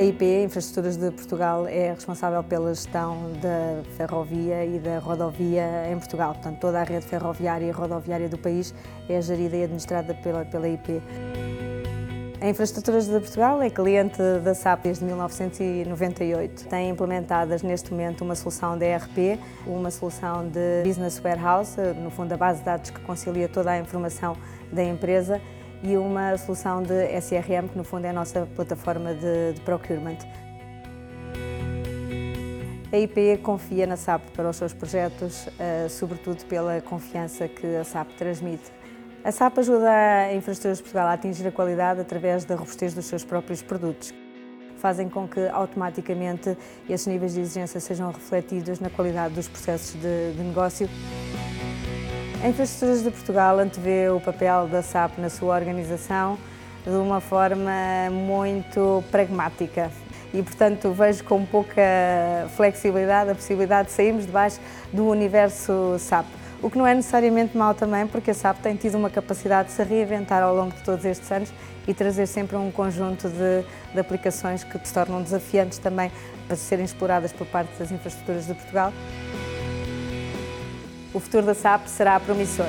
IP, Infraestruturas de Portugal, é responsável pela gestão da ferrovia e da rodovia em Portugal. Portanto, toda a rede ferroviária e rodoviária do país é gerida e administrada pela, pela IP. A Infraestruturas de Portugal é cliente da SAP desde 1998. Tem implementadas neste momento uma solução de ERP, uma solução de Business Warehouse, no fundo a base de dados que concilia toda a informação da empresa e uma solução de SRM, que no fundo é a nossa plataforma de, de procurement. A IP confia na SAP para os seus projetos, uh, sobretudo pela confiança que a SAP transmite. A SAP ajuda a Infraestruturas Portugal a atingir a qualidade através da robustez dos seus próprios produtos. Fazem com que automaticamente esses níveis de exigência sejam refletidos na qualidade dos processos de, de negócio. A Infraestruturas de Portugal antevê o papel da SAP na sua organização de uma forma muito pragmática e, portanto, vejo com pouca flexibilidade a possibilidade de sairmos debaixo do universo SAP. O que não é necessariamente mau também, porque a SAP tem tido uma capacidade de se reinventar ao longo de todos estes anos e trazer sempre um conjunto de, de aplicações que se tornam desafiantes também para serem exploradas por parte das infraestruturas de Portugal o futuro da SAP será promissor.